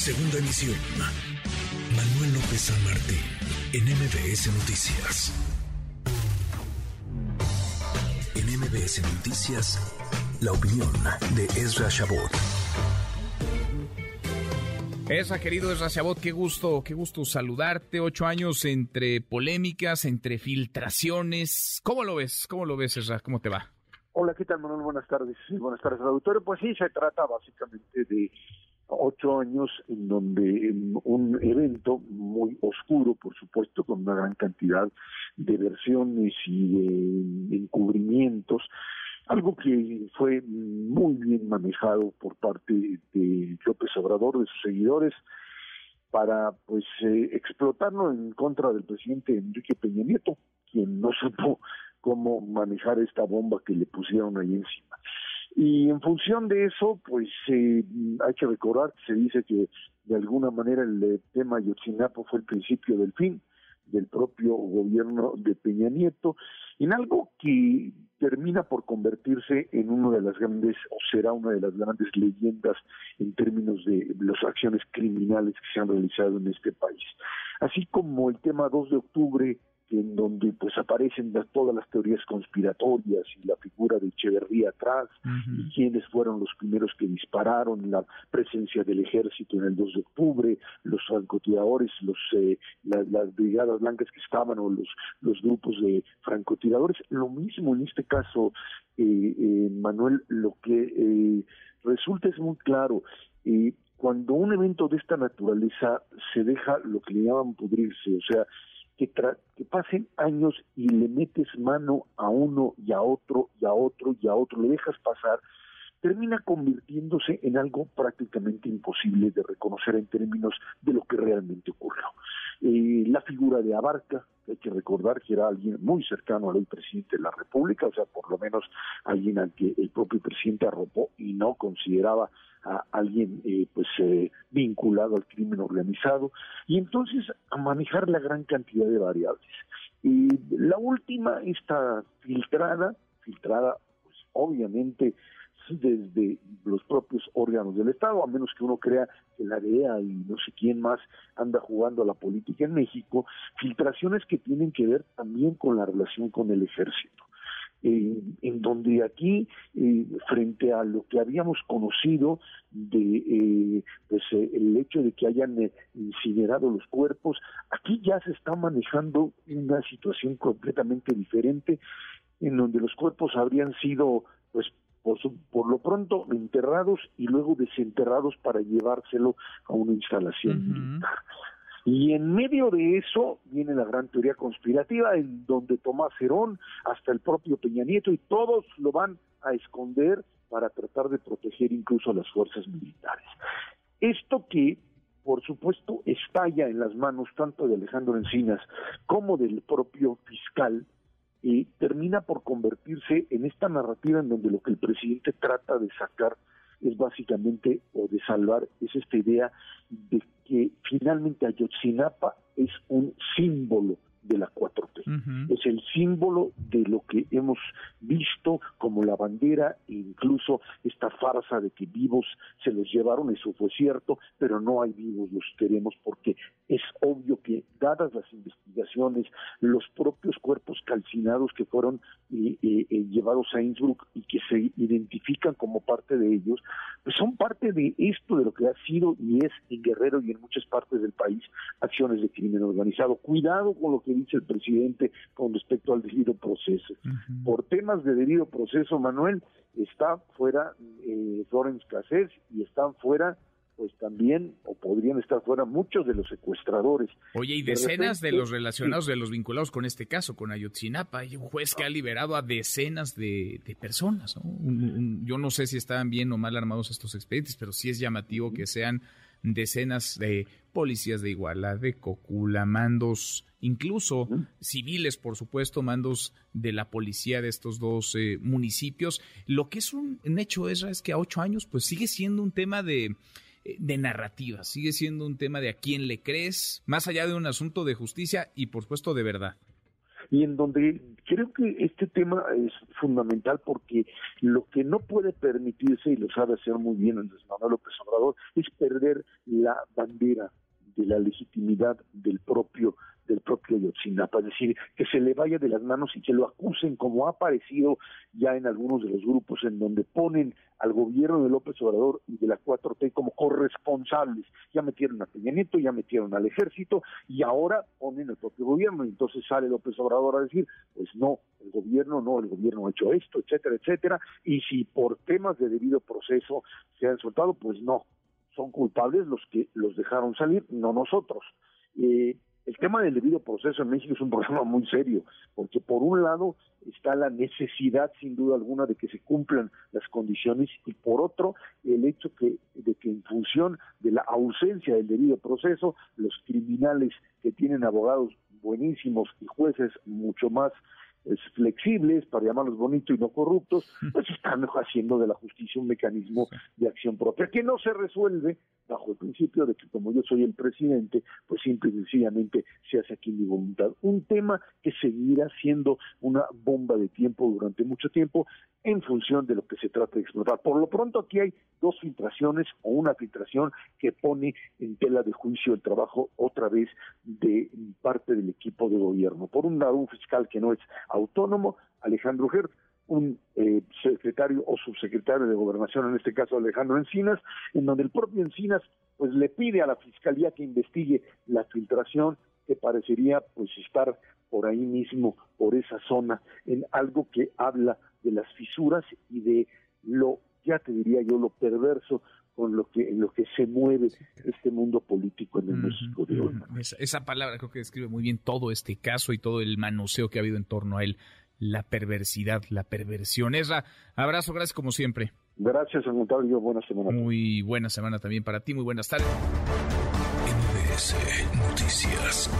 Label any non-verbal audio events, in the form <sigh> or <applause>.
Segunda emisión. Manuel López San Martín, en MBS Noticias. En MBS Noticias, la opinión de Ezra Shabot. Esa, querido Ezra Shabot, qué gusto, qué gusto saludarte. Ocho años entre polémicas, entre filtraciones. ¿Cómo lo ves? ¿Cómo lo ves, Ezra? ¿Cómo te va? Hola, ¿qué tal, Manuel? Buenas tardes. Sí, buenas tardes, auditorio. Pues sí, se trata básicamente de ocho años en donde un evento muy oscuro, por supuesto, con una gran cantidad de versiones y de encubrimientos, algo que fue muy bien manejado por parte de López Obrador, de sus seguidores, para pues eh, explotarlo en contra del presidente Enrique Peña Nieto, quien no supo cómo manejar esta bomba que le pusieron ahí encima. Y en función de eso, pues eh, hay que recordar que se dice que de alguna manera el eh, tema Ayotzinapa fue el principio del fin del propio gobierno de Peña Nieto, en algo que termina por convertirse en una de las grandes, o será una de las grandes leyendas en términos de las acciones criminales que se han realizado en este país. Así como el tema 2 de octubre en donde pues aparecen todas las teorías conspiratorias y la figura de Echeverría atrás y quiénes fueron los primeros que dispararon la presencia del ejército en el 2 de octubre los francotiradores los eh, las brigadas blancas que estaban o los los grupos de francotiradores. Lo mismo en este caso eh, eh, Manuel lo que resulta es muy claro cuando un evento de esta naturaleza se deja lo que le llaman pudrirse, o sea, que, pasen años y le metes mano a uno y a otro y a otro y a otro, le dejas pasar, termina convirtiéndose en algo prácticamente imposible de reconocer en términos de lo que realmente ocurrió. Eh, la figura de Abarca, hay que recordar que era alguien muy cercano al presidente de la República, o sea, por lo menos alguien al que el propio presidente arropó y no consideraba a alguien eh, pues eh, vinculado al crimen organizado y entonces a manejar la gran cantidad de variables. Y la última está filtrada, filtrada obviamente desde los propios órganos del Estado, a menos que uno crea que la DEA y no sé quién más anda jugando a la política en México, filtraciones que tienen que ver también con la relación con el ejército. Eh, en donde aquí, eh, frente a lo que habíamos conocido de eh, pues, el hecho de que hayan incinerado los cuerpos, aquí ya se está manejando una situación completamente diferente, en donde los cuerpos habrían sido pues por, por lo pronto enterrados y luego desenterrados para llevárselo a una instalación militar. Y en medio de eso viene la gran teoría conspirativa, en donde Tomás Herón, hasta el propio Peña Nieto, y todos lo van a esconder para tratar de proteger incluso a las fuerzas militares. Esto que, por supuesto, estalla en las manos tanto de Alejandro Encinas como del propio fiscal, y termina por convertirse en esta narrativa en donde lo que el presidente trata de sacar es básicamente, o de salvar, es esta idea de que finalmente Ayotzinapa es un símbolo de la 4T. Es el símbolo de lo que hemos visto como la bandera e incluso esta farsa de que vivos se los llevaron, eso fue cierto, pero no hay vivos, los queremos porque es obvio que dadas las investigaciones, los propios cuerpos calcinados que fueron eh, eh, eh, llevados a Innsbruck y que se identifican como parte de ellos, pues son parte de esto, de lo que ha sido y es en Guerrero y en muchas partes del país acciones de crimen organizado. Cuidado con lo que dice el presidente con respecto al debido proceso. Por temas de debido proceso, Manuel, está fuera eh, Florence Cassés y están fuera pues también, o podrían estar fuera muchos de los secuestradores. Oye, y decenas de, los relacionados, de los vinculados con este caso, con Ayotzinapa. Hay un juez que ha liberado a decenas de, personas. yo no sé si estaban bien o mal armados estos expedientes, pero sí es llamativo que sean decenas de policías de Iguala, de Cocula, mandos, incluso civiles, por supuesto, mandos de la policía de estos dos eh, municipios. Lo que es un, hecho es, es que a ocho años, pues sigue siendo un tema de, de narrativa, sigue siendo un tema de a quién le crees, más allá de un asunto de justicia y, por supuesto, de verdad. Y en donde creo que este tema es fundamental porque lo que no puede permitirse, y lo sabe hacer muy bien Andrés Manuel López Obrador, es perder la bandera de la legitimidad del propio del propio Yotzinapa, es decir, que se le vaya de las manos y que lo acusen como ha aparecido ya en algunos de los grupos en donde ponen al gobierno de López Obrador y de la 4T como corresponsables. Ya metieron a Peña Nieto, ya metieron al ejército y ahora ponen al propio gobierno. Y entonces sale López Obrador a decir, pues no, el gobierno no, el gobierno ha hecho esto, etcétera, etcétera. Y si por temas de debido proceso se han soltado, pues no, son culpables los que los dejaron salir, no nosotros. Eh, el tema del debido proceso en México es un <laughs> problema muy serio, porque por un lado está la necesidad, sin duda alguna, de que se cumplan las condiciones y por otro, el hecho que, de que en función de la ausencia del debido proceso, los criminales que tienen abogados buenísimos y jueces mucho más flexibles, para llamarlos bonitos y no corruptos, pues están haciendo de la justicia un mecanismo de acción propia que no se resuelve bajo el principio de que como yo soy el presidente, pues simple y sencillamente se hace aquí mi voluntad. Un tema que seguirá siendo una bomba de tiempo durante mucho tiempo en función de lo que se trata de explotar. Por lo pronto aquí hay dos filtraciones o una filtración que pone en tela de juicio el trabajo otra vez de parte del equipo de gobierno. Por un lado, un fiscal que no es autónomo, Alejandro Gert, un eh, secretario o subsecretario de gobernación, en este caso Alejandro Encinas, en donde el propio Encinas pues le pide a la fiscalía que investigue la filtración que parecería pues estar por ahí mismo, por esa zona, en algo que habla de las fisuras y de lo, ya te diría yo, lo perverso con lo que en lo que se mueve este mundo político en el México de hoy. Esa, palabra creo que describe muy bien todo este caso y todo el manoseo que ha habido en torno a él, la perversidad, la perversión. Esra, abrazo, gracias como siempre. Gracias, Antonio, buena semana. Muy buena semana también para ti, muy buenas tardes. Noticias.